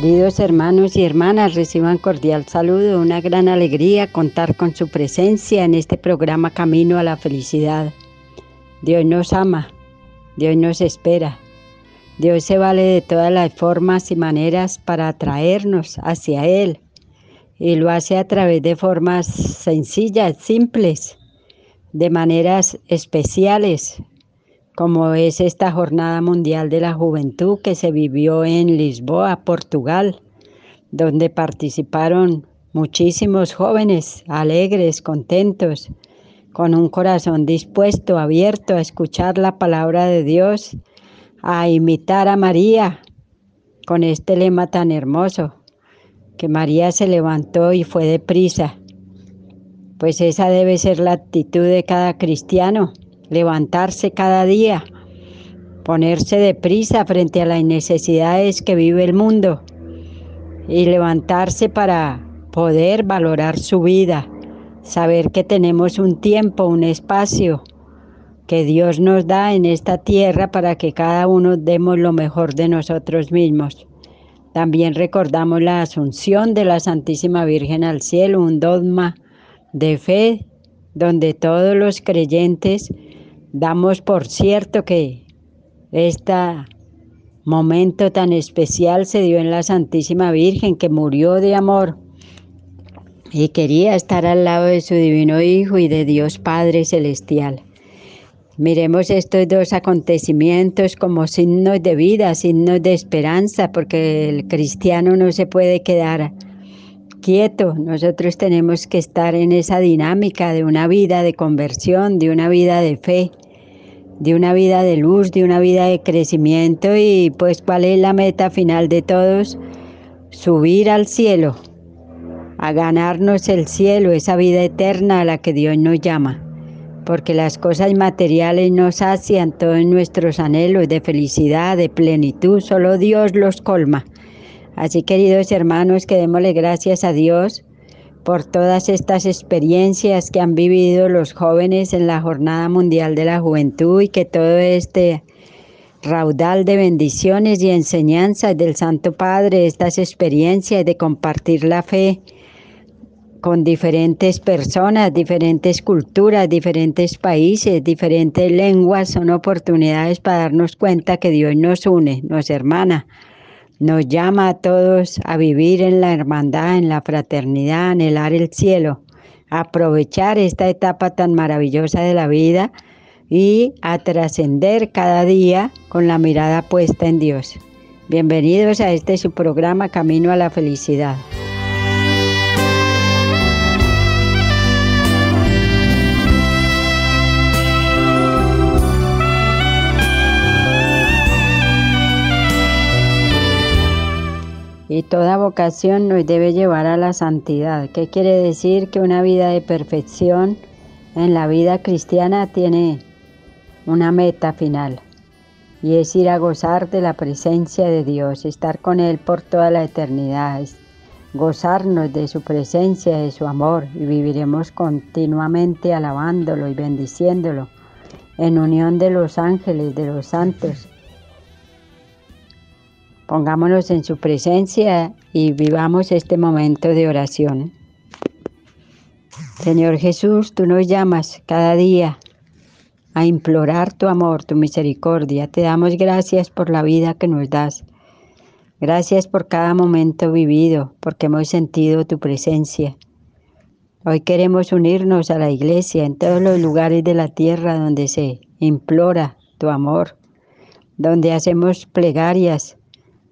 Queridos hermanos y hermanas, reciban cordial saludo, una gran alegría contar con su presencia en este programa Camino a la Felicidad. Dios nos ama, Dios nos espera, Dios se vale de todas las formas y maneras para atraernos hacia Él y lo hace a través de formas sencillas, simples, de maneras especiales, como es esta Jornada Mundial de la Juventud que se vivió en Lisboa, Portugal, donde participaron muchísimos jóvenes alegres, contentos, con un corazón dispuesto, abierto a escuchar la palabra de Dios, a imitar a María con este lema tan hermoso, que María se levantó y fue deprisa. Pues esa debe ser la actitud de cada cristiano levantarse cada día, ponerse deprisa frente a las necesidades que vive el mundo y levantarse para poder valorar su vida, saber que tenemos un tiempo, un espacio que Dios nos da en esta tierra para que cada uno demos lo mejor de nosotros mismos. También recordamos la asunción de la Santísima Virgen al cielo, un dogma de fe donde todos los creyentes Damos por cierto que este momento tan especial se dio en la Santísima Virgen que murió de amor y quería estar al lado de su divino Hijo y de Dios Padre Celestial. Miremos estos dos acontecimientos como signos de vida, signos de esperanza, porque el cristiano no se puede quedar quieto. Nosotros tenemos que estar en esa dinámica de una vida de conversión, de una vida de fe, de una vida de luz, de una vida de crecimiento y pues cuál es la meta final de todos, subir al cielo, a ganarnos el cielo, esa vida eterna a la que Dios nos llama, porque las cosas materiales nos sacian todos nuestros anhelos de felicidad, de plenitud, solo Dios los colma. Así queridos hermanos, que démosle gracias a Dios por todas estas experiencias que han vivido los jóvenes en la Jornada Mundial de la Juventud y que todo este raudal de bendiciones y enseñanzas del Santo Padre, estas experiencias de compartir la fe con diferentes personas, diferentes culturas, diferentes países, diferentes lenguas, son oportunidades para darnos cuenta que Dios nos une, nos hermana nos llama a todos a vivir en la hermandad, en la fraternidad, anhelar el cielo, aprovechar esta etapa tan maravillosa de la vida y a trascender cada día con la mirada puesta en Dios. Bienvenidos a este su programa Camino a la Felicidad. Y toda vocación nos debe llevar a la santidad. ¿Qué quiere decir? Que una vida de perfección en la vida cristiana tiene una meta final. Y es ir a gozar de la presencia de Dios, estar con Él por toda la eternidad, gozarnos de su presencia, de su amor y viviremos continuamente alabándolo y bendiciéndolo en unión de los ángeles, de los santos Pongámonos en su presencia y vivamos este momento de oración. Señor Jesús, tú nos llamas cada día a implorar tu amor, tu misericordia. Te damos gracias por la vida que nos das. Gracias por cada momento vivido, porque hemos sentido tu presencia. Hoy queremos unirnos a la iglesia en todos los lugares de la tierra donde se implora tu amor, donde hacemos plegarias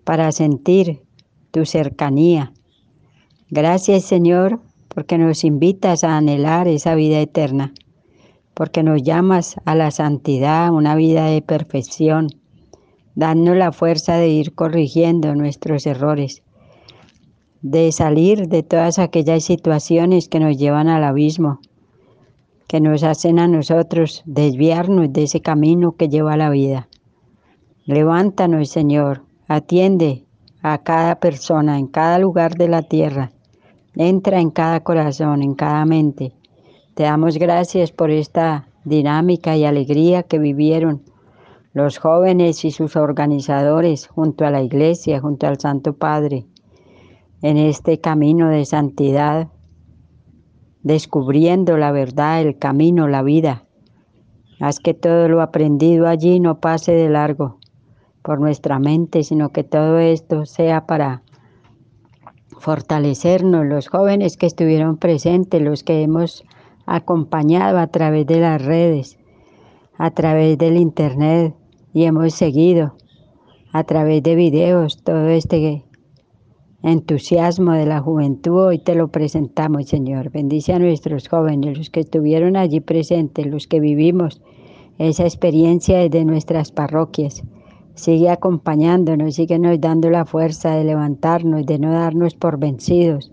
para sentir tu cercanía. Gracias Señor porque nos invitas a anhelar esa vida eterna, porque nos llamas a la santidad, una vida de perfección, dando la fuerza de ir corrigiendo nuestros errores, de salir de todas aquellas situaciones que nos llevan al abismo, que nos hacen a nosotros desviarnos de ese camino que lleva a la vida. Levántanos, Señor, Atiende a cada persona en cada lugar de la tierra. Entra en cada corazón, en cada mente. Te damos gracias por esta dinámica y alegría que vivieron los jóvenes y sus organizadores junto a la Iglesia, junto al Santo Padre, en este camino de santidad, descubriendo la verdad, el camino, la vida. Haz que todo lo aprendido allí no pase de largo por nuestra mente, sino que todo esto sea para fortalecernos, los jóvenes que estuvieron presentes, los que hemos acompañado a través de las redes, a través del internet y hemos seguido a través de videos todo este entusiasmo de la juventud. Hoy te lo presentamos, Señor. Bendice a nuestros jóvenes, los que estuvieron allí presentes, los que vivimos esa experiencia desde nuestras parroquias. Sigue acompañándonos, sigue nos dando la fuerza de levantarnos, de no darnos por vencidos,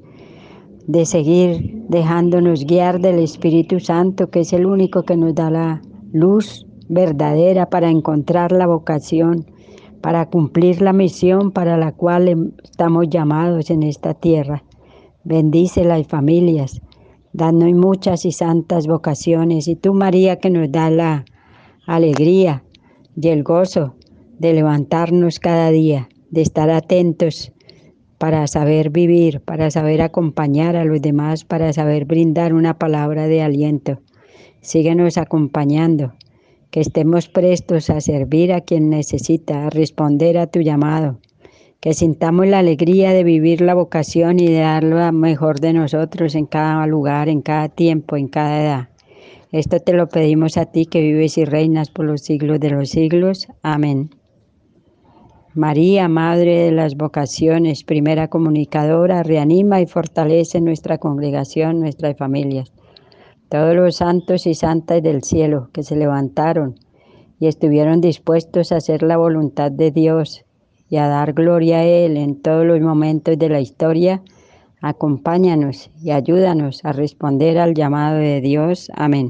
de seguir dejándonos guiar del Espíritu Santo, que es el único que nos da la luz verdadera para encontrar la vocación, para cumplir la misión para la cual estamos llamados en esta tierra. Bendice las familias, danos muchas y santas vocaciones. Y tú, María, que nos da la alegría y el gozo de levantarnos cada día, de estar atentos para saber vivir, para saber acompañar a los demás, para saber brindar una palabra de aliento. Síguenos acompañando, que estemos prestos a servir a quien necesita, a responder a tu llamado, que sintamos la alegría de vivir la vocación y de dar lo mejor de nosotros en cada lugar, en cada tiempo, en cada edad. Esto te lo pedimos a ti que vives y reinas por los siglos de los siglos. Amén. María, Madre de las Vocaciones, primera comunicadora, reanima y fortalece nuestra congregación, nuestras familias. Todos los santos y santas del cielo que se levantaron y estuvieron dispuestos a hacer la voluntad de Dios y a dar gloria a Él en todos los momentos de la historia, acompáñanos y ayúdanos a responder al llamado de Dios. Amén.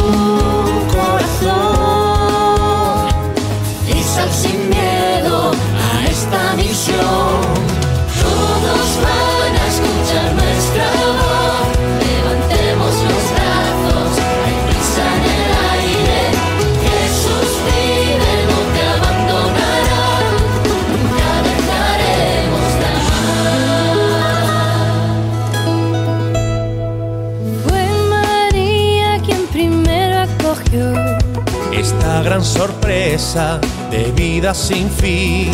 gran sorpresa de vida sin fin.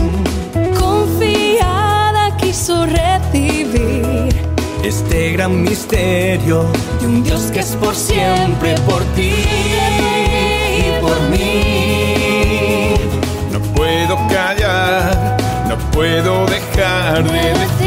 Confiada quiso recibir este gran misterio de un Dios que es por siempre por ti y por mí. No puedo callar, no puedo dejar de decir,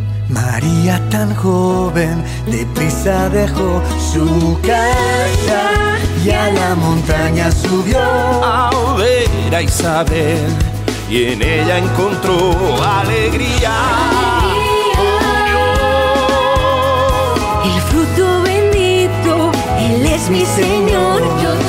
María tan joven, deprisa dejó su casa y a la montaña subió. A ver a Isabel y en ella encontró alegría. El fruto bendito, Él es mi Señor, yo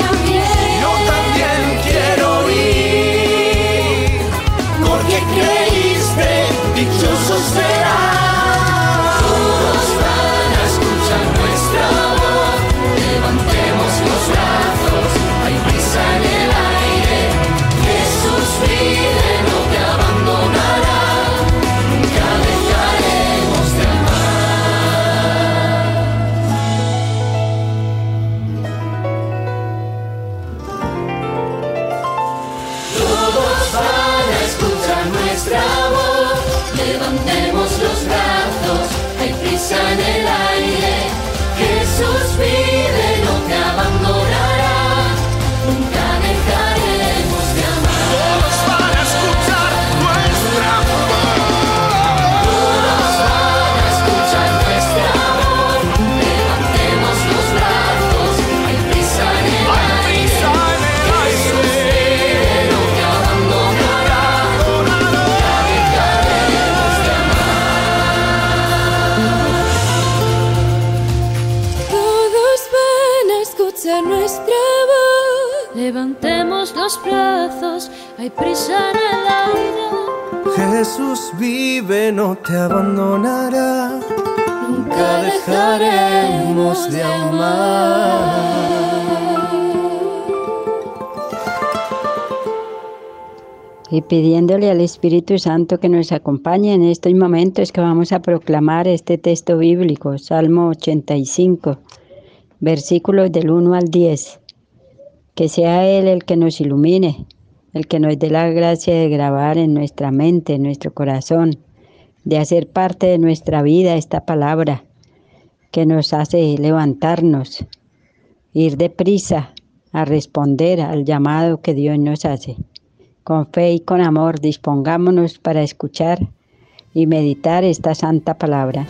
hay prisa en el aire. Jesús vive, no te abandonará. Nunca dejaremos de amar. Y pidiéndole al Espíritu Santo que nos acompañe en estos momentos que vamos a proclamar este texto bíblico, Salmo 85, versículos del 1 al 10. Que sea Él el que nos ilumine, el que nos dé la gracia de grabar en nuestra mente, en nuestro corazón, de hacer parte de nuestra vida esta palabra que nos hace levantarnos, ir deprisa a responder al llamado que Dios nos hace. Con fe y con amor dispongámonos para escuchar y meditar esta santa palabra.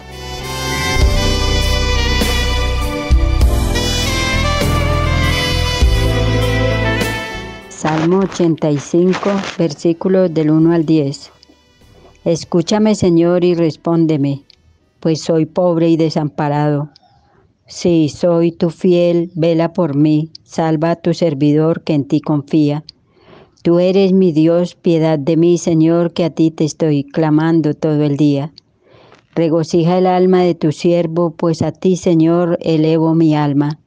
Salmo 85, versículos del 1 al 10. Escúchame, Señor, y respóndeme, pues soy pobre y desamparado. Sí, soy tu fiel, vela por mí, salva a tu servidor que en ti confía. Tú eres mi Dios, piedad de mí, Señor, que a ti te estoy clamando todo el día. Regocija el alma de tu siervo, pues a ti, Señor, elevo mi alma.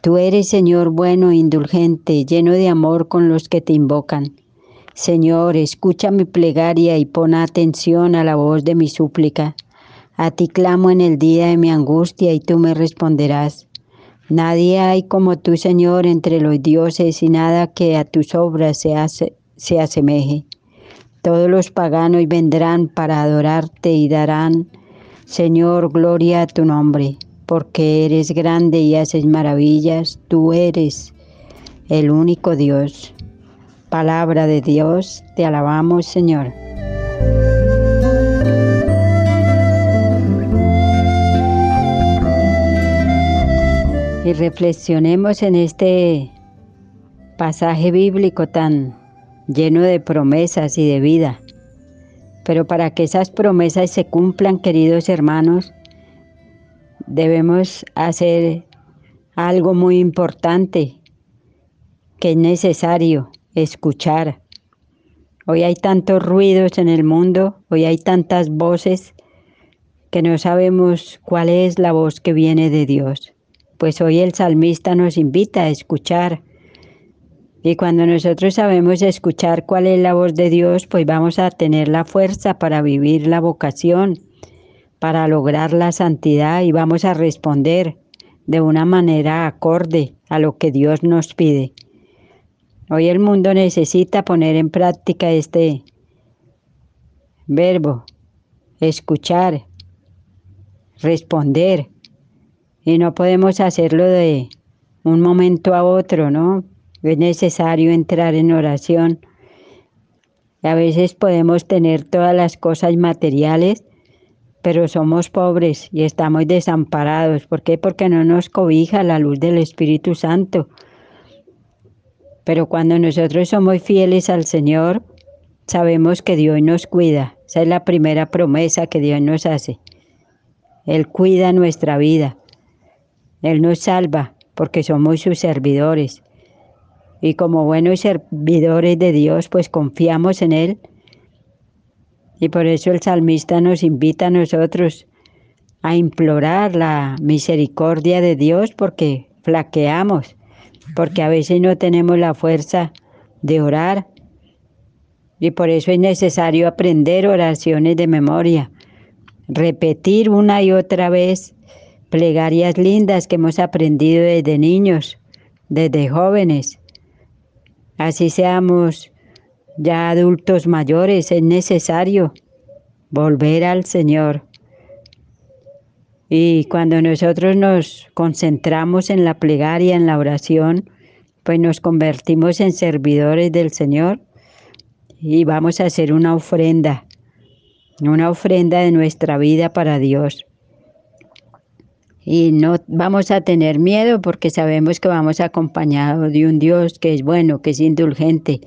Tú eres, Señor, bueno, indulgente, lleno de amor con los que te invocan. Señor, escucha mi plegaria y pon atención a la voz de mi súplica. A ti clamo en el día de mi angustia y tú me responderás. Nadie hay como tú, Señor, entre los dioses y nada que a tus obras se, se asemeje. Todos los paganos vendrán para adorarte y darán, Señor, gloria a tu nombre porque eres grande y haces maravillas, tú eres el único Dios. Palabra de Dios, te alabamos Señor. Y reflexionemos en este pasaje bíblico tan lleno de promesas y de vida. Pero para que esas promesas se cumplan, queridos hermanos, debemos hacer algo muy importante que es necesario escuchar, Hoy hay tantos ruidos en el mundo, hoy hay tantas voces que no sabemos cuál es la voz que viene de Dios. Pues hoy el salmista nos invita a escuchar. Y cuando nosotros sabemos escuchar cuál es la voz de Dios, pues vamos a tener la fuerza para vivir la vocación, para lograr la santidad y vamos a responder de una manera acorde a lo que Dios nos pide. Hoy el mundo necesita poner en práctica este verbo, escuchar, responder. Y no podemos hacerlo de un momento a otro, ¿no? Es necesario entrar en oración. A veces podemos tener todas las cosas materiales, pero somos pobres y estamos desamparados. ¿Por qué? Porque no nos cobija la luz del Espíritu Santo. Pero cuando nosotros somos fieles al Señor, sabemos que Dios nos cuida. Esa es la primera promesa que Dios nos hace. Él cuida nuestra vida. Él nos salva porque somos sus servidores. Y como buenos servidores de Dios, pues confiamos en Él. Y por eso el salmista nos invita a nosotros a implorar la misericordia de Dios porque flaqueamos porque a veces no tenemos la fuerza de orar y por eso es necesario aprender oraciones de memoria, repetir una y otra vez plegarias lindas que hemos aprendido desde niños, desde jóvenes. Así seamos ya adultos mayores, es necesario volver al Señor y cuando nosotros nos concentramos en la plegaria, en la oración, pues nos convertimos en servidores del Señor y vamos a hacer una ofrenda, una ofrenda de nuestra vida para Dios. Y no vamos a tener miedo porque sabemos que vamos acompañados de un Dios que es bueno, que es indulgente,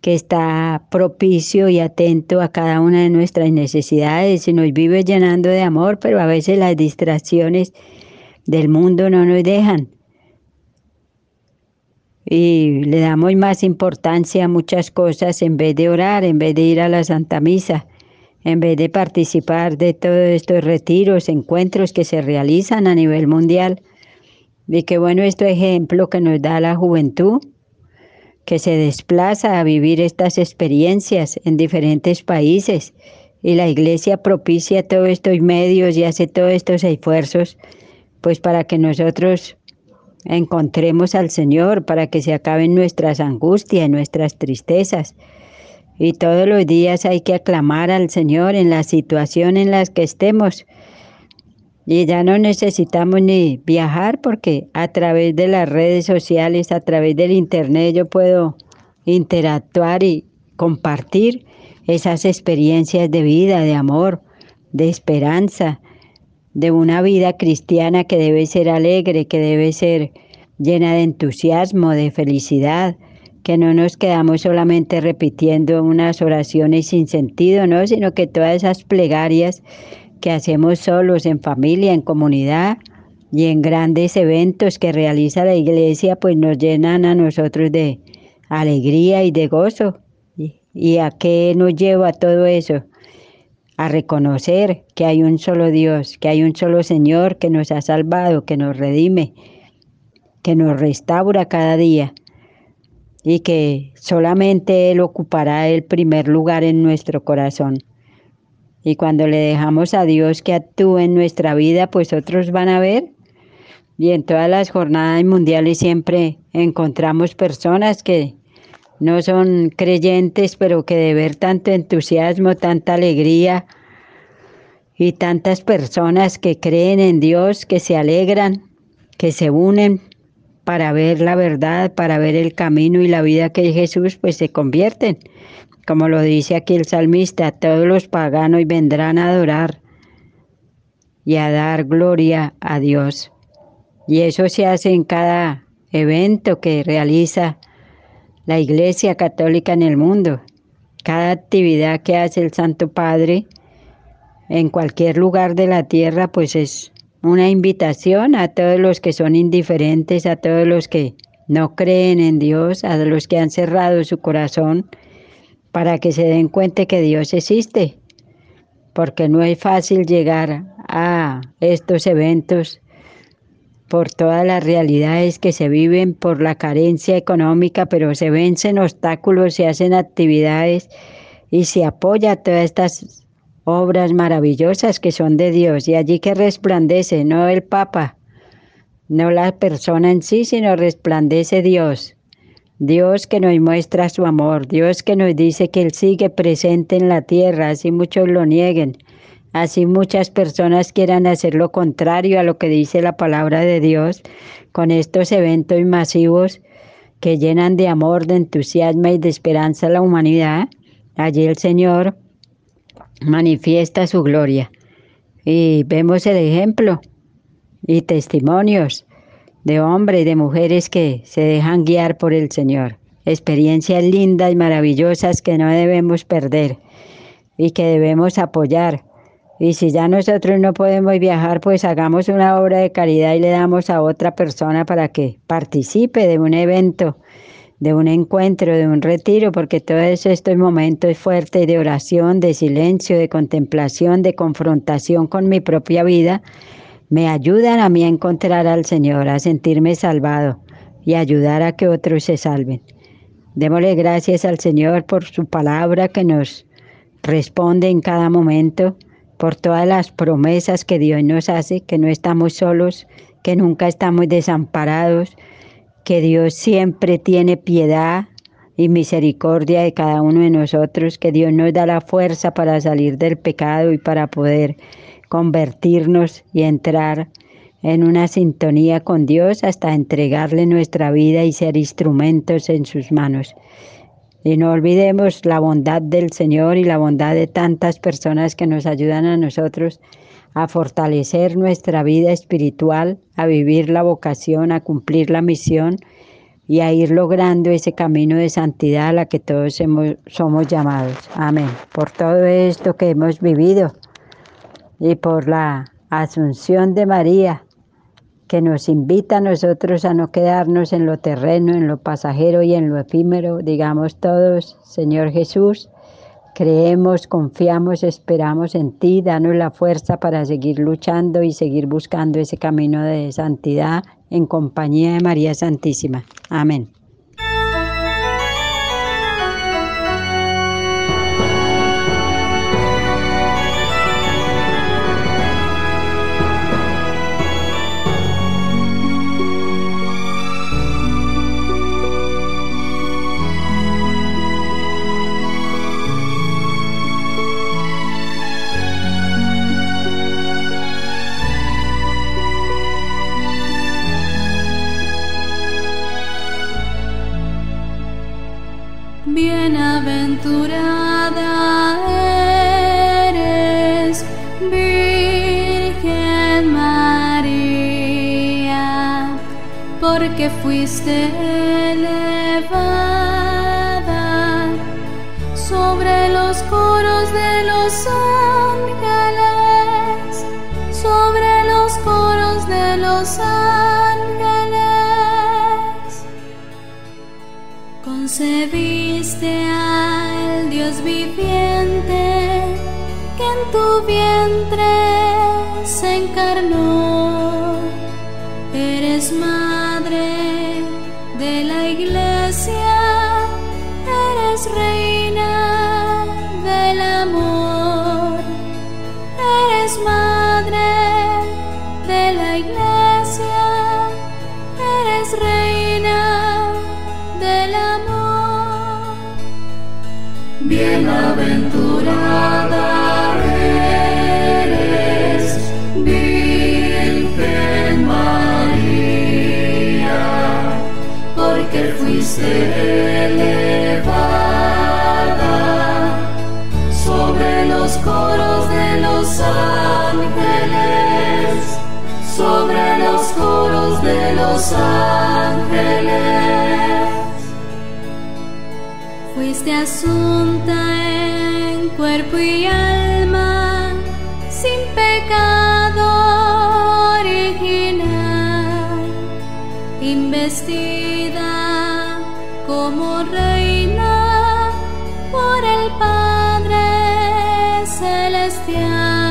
que está propicio y atento a cada una de nuestras necesidades y nos vive llenando de amor, pero a veces las distracciones del mundo no nos dejan. Y le damos más importancia a muchas cosas en vez de orar, en vez de ir a la Santa Misa, en vez de participar de todos estos retiros, encuentros que se realizan a nivel mundial. Y qué bueno este ejemplo que nos da la juventud que se desplaza a vivir estas experiencias en diferentes países y la iglesia propicia todos estos medios y hace todos estos esfuerzos pues para que nosotros encontremos al Señor, para que se acaben nuestras angustias, nuestras tristezas. Y todos los días hay que aclamar al Señor en la situación en la que estemos y ya no necesitamos ni viajar porque a través de las redes sociales, a través del Internet, yo puedo interactuar y compartir esas experiencias de vida, de amor, de esperanza, de una vida cristiana que debe ser alegre, que debe ser llena de entusiasmo, de felicidad, que no nos quedamos solamente repitiendo unas oraciones sin sentido, ¿no? sino que todas esas plegarias que hacemos solos, en familia, en comunidad y en grandes eventos que realiza la iglesia, pues nos llenan a nosotros de alegría y de gozo. ¿Y, a qué nos lleva todo eso? A reconocer que hay un solo Dios, que hay un solo Señor que nos ha salvado, que nos redime, que nos restaura cada día y que solamente Él ocupará el primer lugar en nuestro corazón. Y cuando le dejamos a Dios que actúe en nuestra vida, pues otros van a ver. Y en todas las jornadas mundiales siempre encontramos personas que no son creyentes, pero que de ver tanto entusiasmo, tanta alegría y tantas personas que creen en Dios, que se alegran, que se unen para ver la verdad, para ver el camino y la vida que es Jesús, pues se convierten como lo dice aquí el salmista, todos los paganos vendrán a adorar y a dar gloria a Dios. Y eso se hace en cada evento que realiza la Iglesia Católica en el mundo. Cada actividad que hace el Santo Padre en cualquier lugar de la tierra, pues es una invitación a todos los que son indiferentes, a todos los que no creen en Dios, a los que han cerrado su corazón para que se den cuenta que Dios existe, porque no es fácil llegar a estos eventos por todas las realidades que se viven por la carencia económica, pero se vencen obstáculos, se hacen actividades y se apoya todas estas obras maravillosas que son de Dios y allí que resplandece, no el Papa, no la persona en sí, sino resplandece Dios. Dios que nos muestra su amor, Dios que nos dice que Él sigue presente en la tierra, así muchos lo nieguen, así muchas personas quieran hacer lo contrario a lo que dice la palabra de Dios, con estos eventos masivos que llenan de amor, de entusiasmo y de esperanza a la humanidad, allí el Señor manifiesta su gloria. Y vemos el ejemplo y testimonios de hombres y de mujeres que se dejan guiar por el Señor. Experiencias lindas y maravillosas que no debemos perder y que debemos apoyar. Y si ya nosotros no podemos viajar, pues hagamos una obra de caridad y le damos a otra persona para que participe de un evento, de un encuentro, de un retiro, porque todos estos momentos fuertes de oración, de silencio, de contemplación, de confrontación con mi propia vida, me ayudan a mí a encontrar al Señor, a sentirme salvado y ayudar a que otros se salven. Démosle gracias al Señor por su palabra que nos responde en cada momento, por todas las promesas que Dios nos hace, que no estamos solos, que nunca estamos desamparados, que Dios siempre tiene piedad y misericordia de cada uno de nosotros, que Dios nos da la fuerza para salir del pecado y para poder convertirnos y entrar en una sintonía con Dios hasta entregarle nuestra vida y ser instrumentos en sus manos. Y no olvidemos la bondad del Señor y la bondad de tantas personas que nos ayudan a nosotros a fortalecer nuestra vida espiritual, a vivir la vocación, a cumplir la misión y a ir logrando ese camino de santidad a la que todos somos llamados. Amén. Por todo esto que hemos vivido y por la asunción de María, que nos invita a nosotros a no quedarnos en lo terreno, en lo pasajero y en lo efímero, digamos todos, Señor Jesús, creemos, confiamos, esperamos en ti, danos la fuerza para seguir luchando y seguir buscando ese camino de santidad en compañía de María Santísima. Amén. Fuiste elevada sobre los coros de los ángeles, sobre los coros de los ángeles. Concebiste al Dios viviente que en tu vientre se encarnó. Eres madre sobre los coros de los ángeles. Fuiste asunta en cuerpo y alma, sin pecado original, investida como reina por el Padre Celestial.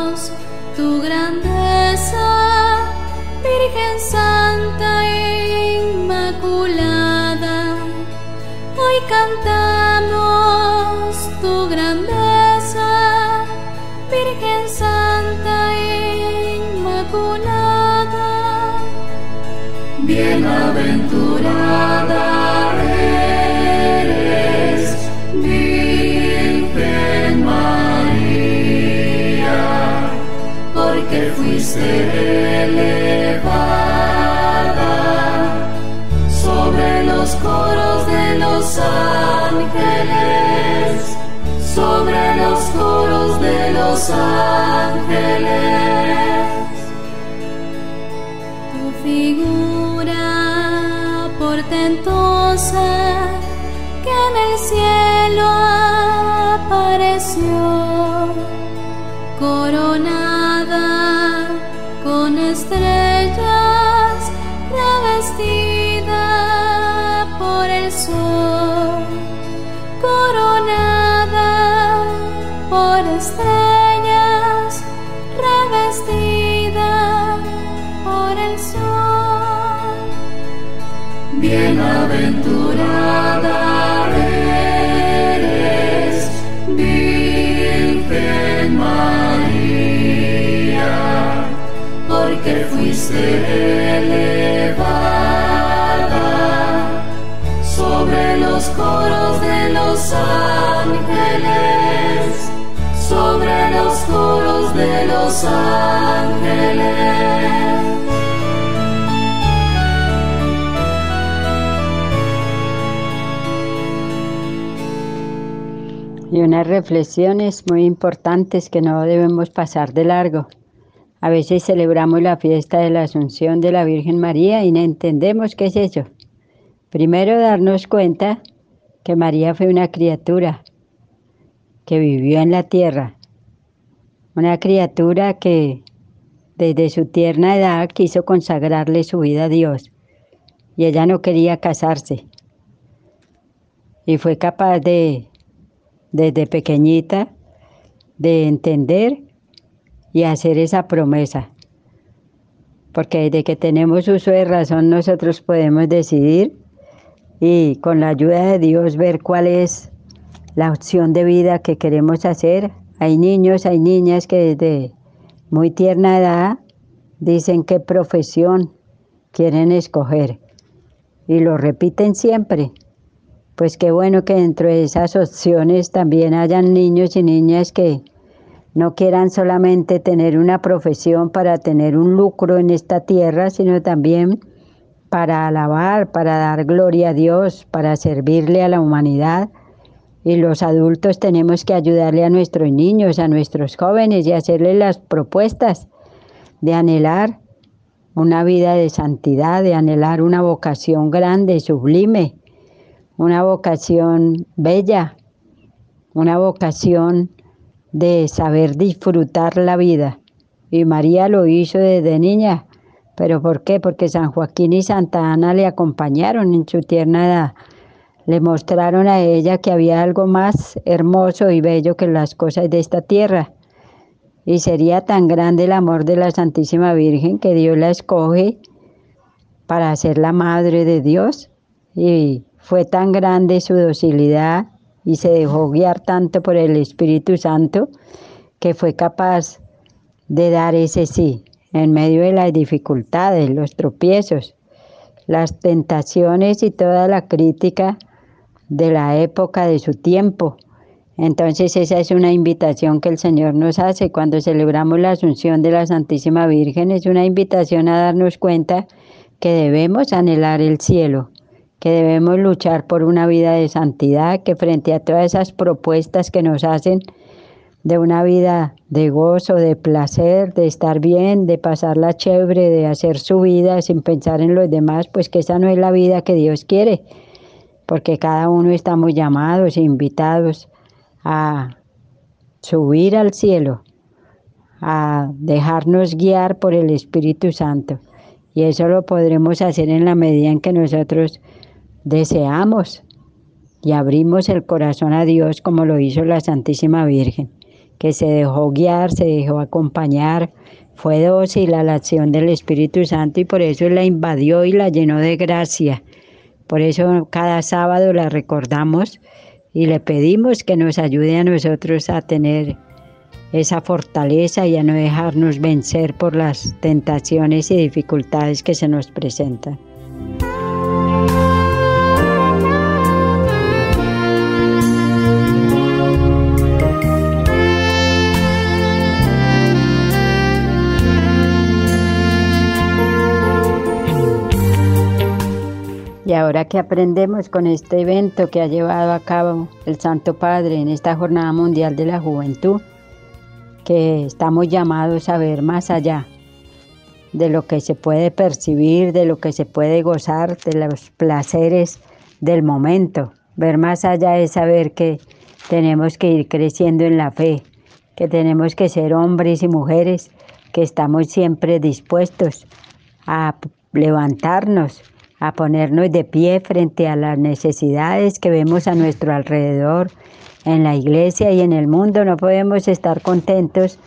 Bienaventurada eres, Virgen María, porque fuiste elevada sobre los coros de los ángeles, sobre los coros de los ángeles. ento elevada sobre los coros de los ángeles, sobre los coros de los ángeles. Y unas reflexiones muy importantes que no debemos pasar de largo. A veces celebramos la fiesta de la Asunción de la Virgen María y no entendemos qué es eso. Primero darnos cuenta que María fue una criatura que vivió en la tierra, una criatura que desde su tierna edad quiso consagrarle su vida a Dios. Y ella no quería casarse. Y fue capaz de desde pequeñita de entender y hacer esa promesa. Porque desde que tenemos uso de razón nosotros podemos decidir y con la ayuda de Dios ver cuál es la opción de vida que queremos hacer. Hay niños, hay niñas que desde muy tierna edad dicen qué profesión quieren escoger y lo repiten siempre pues qué bueno que dentro de esas opciones también hayan niños y niñas que no quieran solamente tener una profesión para tener un lucro en esta tierra, sino también para alabar, para dar gloria a Dios, para servirle a la humanidad. Y los adultos tenemos que ayudarle a nuestros niños, a nuestros jóvenes y hacerles las propuestas de anhelar una vida de santidad, de anhelar una vocación grande, sublime, una vocación bella, una vocación de saber disfrutar la vida. Y María lo hizo desde niña. ¿Pero por qué? Porque San Joaquín y Santa Ana le acompañaron en su tierna edad. Le mostraron a ella que había algo más hermoso y bello que las cosas de esta tierra. Y sería tan grande el amor de la Santísima Virgen que Dios la escoge para ser la Madre de Dios. Y fue tan grande su docilidad y se dejó guiar tanto por el Espíritu Santo que fue capaz de dar ese sí en medio de las dificultades, los tropiezos, las tentaciones y toda la crítica de la época, de su tiempo. Entonces esa es una invitación que el Señor nos hace cuando celebramos la Asunción de la Santísima Virgen, es una invitación a darnos cuenta que debemos anhelar el cielo, que debemos luchar por una vida de santidad, que frente a todas esas propuestas que nos hacen de una vida de gozo, de placer, de estar bien, de pasarla chévere, de hacer su vida sin pensar en los demás, pues que esa no es la vida que Dios quiere, porque cada uno estamos llamados e invitados a subir al cielo, a dejarnos guiar por el Espíritu Santo. Y eso lo podremos hacer en la medida en que nosotros deseamos y abrimos el corazón a Dios como lo hizo la Santísima Virgen que se dejó guiar, se dejó acompañar, fue dócil a la acción del Espíritu Santo y por eso la invadió y la llenó de gracia. Por eso cada sábado la recordamos y le pedimos que nos ayude a nosotros a tener esa fortaleza y a no dejarnos vencer por las tentaciones y dificultades que se nos presentan. Y ahora que aprendemos con este evento que ha llevado a cabo el Santo Padre en esta Jornada Mundial de la Juventud, que estamos llamados a ver más allá de lo que se puede percibir, de lo que se puede gozar, de los placeres del momento. Ver más allá es saber que tenemos que ir creciendo en la fe, que tenemos que ser hombres y mujeres que estamos siempre dispuestos a levantarnos a ponernos de pie frente a las necesidades que vemos a nuestro alrededor, en la iglesia y en el mundo. No podemos estar contentos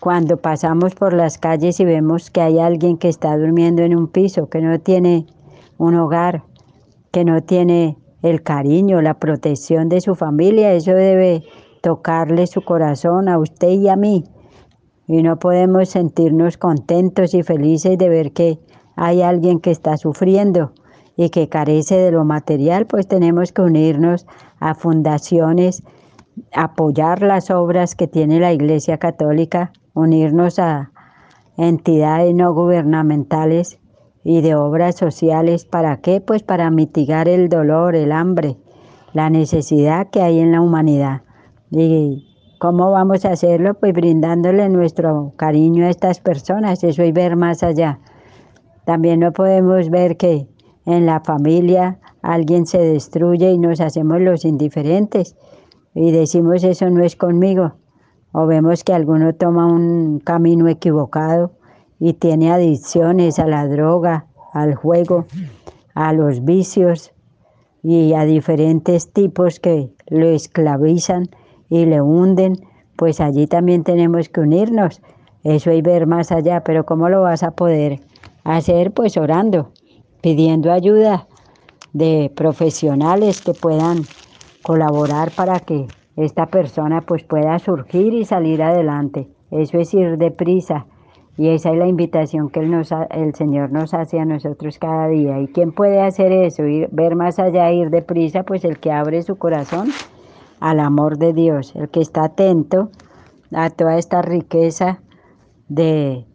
cuando pasamos por las calles y vemos que hay alguien que está durmiendo en un piso, que no tiene un hogar, que no tiene el cariño, la protección de su familia. Eso debe tocarle su corazón a usted y a mí. Y no podemos sentirnos contentos y felices de ver que hay alguien que está sufriendo y que carece de lo material, pues tenemos que unirnos a fundaciones, apoyar las obras que tiene la Iglesia Católica, unirnos a entidades no gubernamentales y de obras sociales. ¿Para qué? Pues para mitigar el dolor, el hambre, la necesidad que hay en la humanidad. ¿Y cómo vamos a hacerlo? Pues brindándole nuestro cariño a estas personas, eso y ver más allá. También no podemos ver que en la familia alguien se destruye y nos hacemos los indiferentes y decimos eso no es conmigo. O vemos que alguno toma un camino equivocado y tiene adicciones a la droga, al juego, a los vicios y a diferentes tipos que lo esclavizan y le hunden, pues allí también tenemos que unirnos. Eso y ver más allá, pero ¿cómo lo vas a poder hacer? Pues orando pidiendo ayuda de profesionales que puedan colaborar para que esta persona pues pueda surgir y salir adelante. Eso es ir deprisa y esa es la invitación que el Señor nos hace a nosotros cada día. ¿Y quién puede hacer eso? Ir, ver más allá, ir deprisa, pues el que abre su corazón al amor de Dios, el que está atento a toda esta riqueza de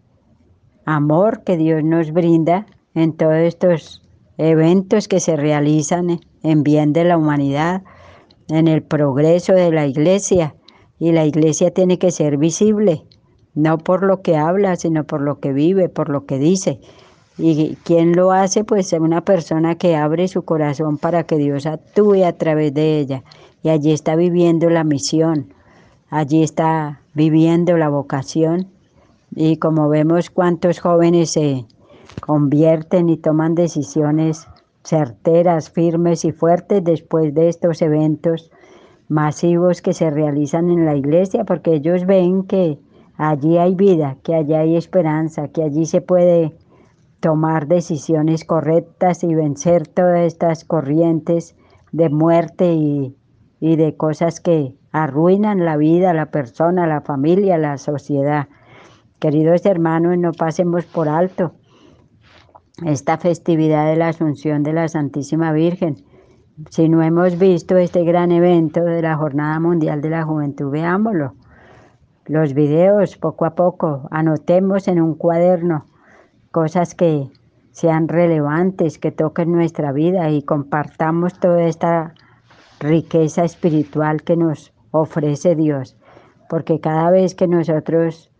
amor que Dios nos brinda en todos estos eventos que se realizan en bien de la humanidad, en el progreso de la iglesia. Y la iglesia tiene que ser visible, no por lo que habla, sino por lo que vive, por lo que dice. ¿Y quién lo hace? Pues una persona que abre su corazón para que Dios actúe a través de ella. Y allí está viviendo la misión, allí está viviendo la vocación. Y como vemos cuántos jóvenes se, convierten y toman decisiones certeras, firmes y fuertes después de estos eventos masivos que se realizan en la iglesia, porque ellos ven que allí hay vida, que allí hay esperanza, que allí se puede tomar decisiones correctas y vencer todas estas corrientes de muerte y, y de cosas que arruinan la vida, la persona, la familia, la sociedad. Queridos hermanos, no pasemos por alto esta festividad de la Asunción de la Santísima Virgen. Si no hemos visto este gran evento de la Jornada Mundial de la Juventud, veámoslo. Los videos, poco a poco, anotemos en un cuaderno cosas que sean relevantes, que toquen nuestra vida y compartamos toda esta riqueza espiritual que nos ofrece Dios. Porque cada vez que nosotros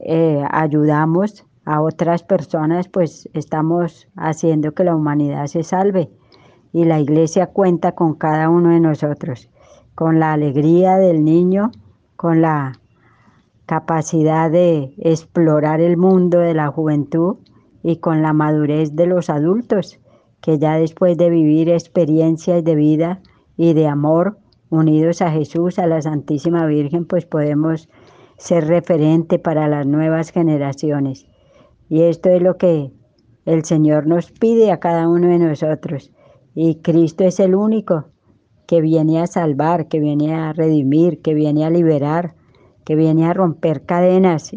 eh, ayudamos a otras personas, pues estamos haciendo que la humanidad se salve. Y la iglesia cuenta con cada uno de nosotros, con la alegría del niño, con la capacidad de explorar el mundo de la juventud y con la madurez de los adultos, que ya después de vivir experiencias de vida y de amor unidos a Jesús, a la Santísima Virgen, pues podemos ser referente para las nuevas generaciones. Y esto es lo que el Señor nos pide a cada uno de nosotros. Y Cristo es el único que viene a salvar, que viene a redimir, que viene a liberar, que viene a romper cadenas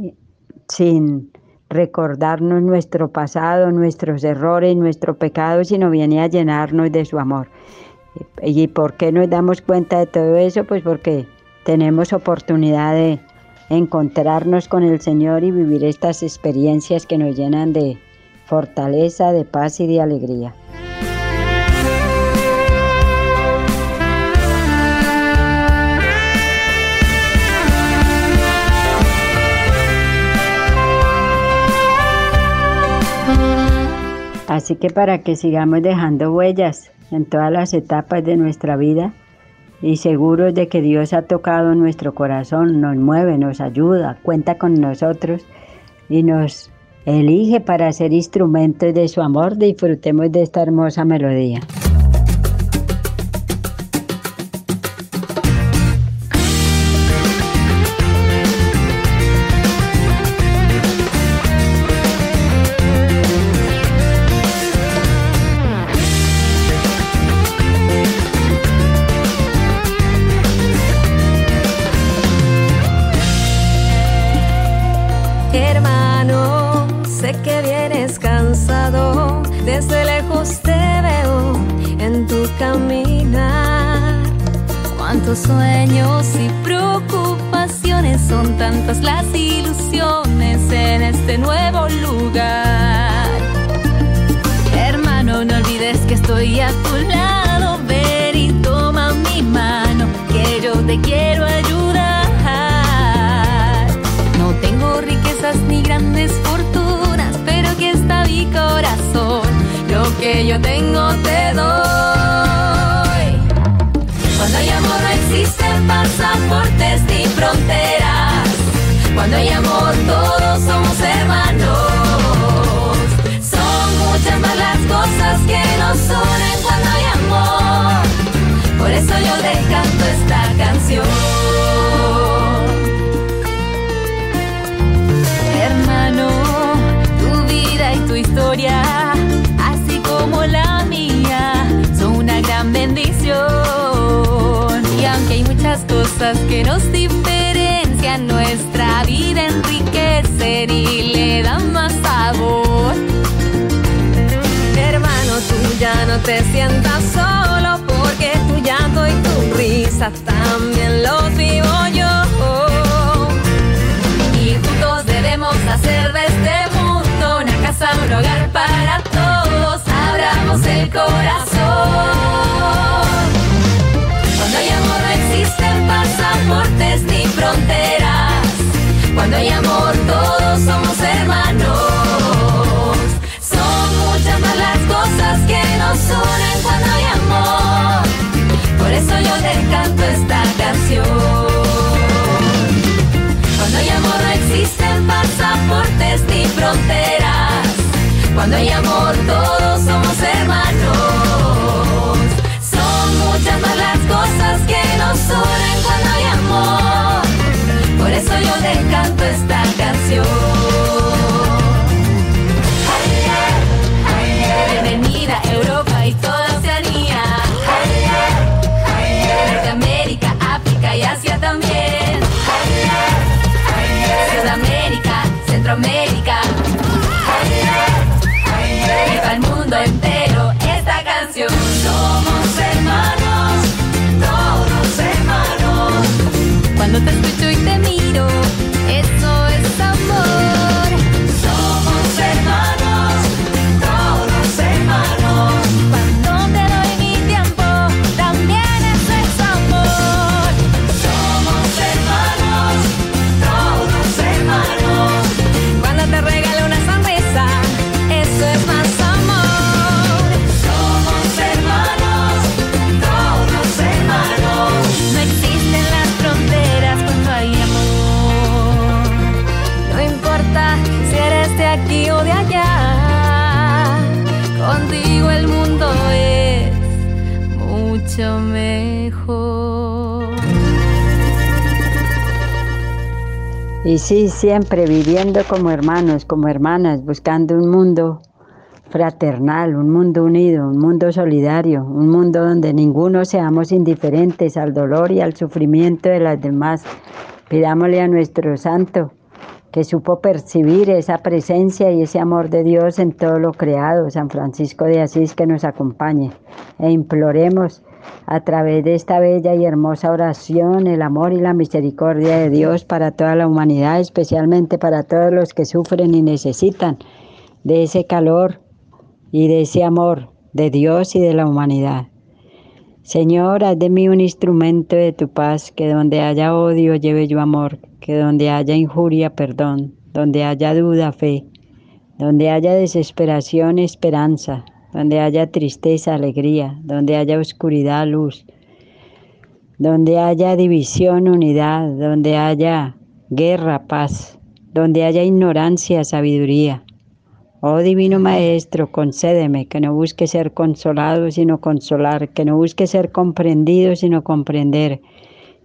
sin recordarnos nuestro pasado, nuestros errores, nuestro pecado, sino viene a llenarnos de su amor. ¿Y por qué nos damos cuenta de todo eso? Pues porque tenemos oportunidad de encontrarnos con el Señor y vivir estas experiencias que nos llenan de fortaleza, de paz y de alegría. Así que para que sigamos dejando huellas en todas las etapas de nuestra vida y seguros de que Dios ha tocado nuestro corazón, nos mueve, nos ayuda, cuenta con nosotros y nos elige para ser instrumentos de su amor, disfrutemos de esta hermosa melodía. Sueños y preocupaciones, son tantas las ilusiones en este nuevo lugar. Hermano, no olvides que estoy a tu lado, ven y toma mi mano, que yo te quiero ayudar. No tengo riquezas ni grandes fortunas, pero aquí está mi corazón, lo que yo tengo te doy. Existen pasaportes ni fronteras. Cuando hay amor todos somos hermanos. Son muchas más las cosas que nos unen cuando hay amor. Por eso yo te canto esta canción. Cosas que nos diferencian, nuestra vida enriquecen y le dan más sabor. Hermano, tú ya no te sientas solo porque tu llanto y tu risa también los vivo yo. Ni fronteras. Cuando hay amor todos somos hermanos. Son muchas más las cosas que nos unen por eso yo te canto esta canción. Sí, siempre viviendo como hermanos, como hermanas, buscando un mundo fraternal, un mundo unido, un mundo solidario, un mundo donde ninguno seamos indiferentes al dolor y al sufrimiento de las demás. Pidámosle a nuestro santo que supo percibir esa presencia y ese amor de Dios en todo lo creado, San Francisco de Asís, que nos acompañe. E imploremos a través de esta bella y hermosa oración el amor y la misericordia de Dios para toda la humanidad, especialmente para todos los que sufren y necesitan de ese calor y de ese amor de Dios y de la humanidad. Señor, haz de mí un instrumento de tu paz, que donde haya odio lleve yo amor, que donde haya injuria perdón, donde haya duda fe, donde haya desesperación esperanza, donde haya tristeza alegría, donde haya oscuridad luz, donde haya división unidad, donde haya guerra paz, donde haya ignorancia sabiduría. Oh Divino Maestro, concédeme que no busque ser consolado, sino consolar, que no busque ser comprendido, sino comprender,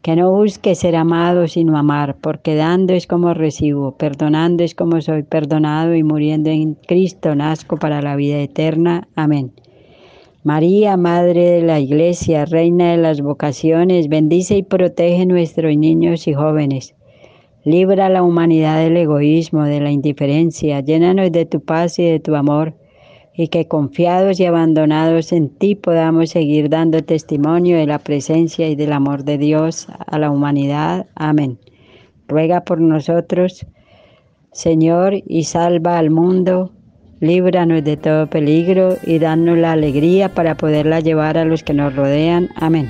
que no busque ser amado, sino amar, porque dando es como recibo, perdonando es como soy perdonado y muriendo en Cristo nazco para la vida eterna. Amén. María, Madre de la Iglesia, Reina de las vocaciones, bendice y protege nuestros niños y jóvenes. Libra a la humanidad del egoísmo, de la indiferencia, llénanos de tu paz y de tu amor, y que confiados y abandonados en ti podamos seguir dando testimonio de la presencia y del amor de Dios a la humanidad. Amén. Ruega por nosotros, Señor, y salva al mundo, líbranos de todo peligro y danos la alegría para poderla llevar a los que nos rodean. Amén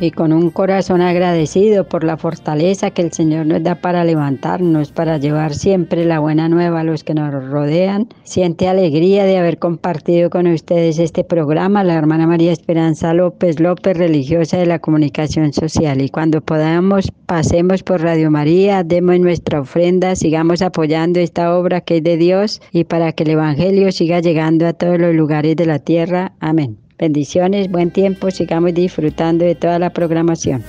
y con un corazón agradecido por la fortaleza que el Señor nos da para levantarnos, para llevar siempre la buena nueva a los que nos rodean. Siente alegría de haber compartido con ustedes este programa, la hermana María Esperanza López López, religiosa de la comunicación social. Y cuando podamos, pasemos por Radio María, demos nuestra ofrenda, sigamos apoyando esta obra que es de Dios y para que el Evangelio siga llegando a todos los lugares de la tierra. Amén. Bendiciones, buen tiempo, sigamos disfrutando de toda la programación.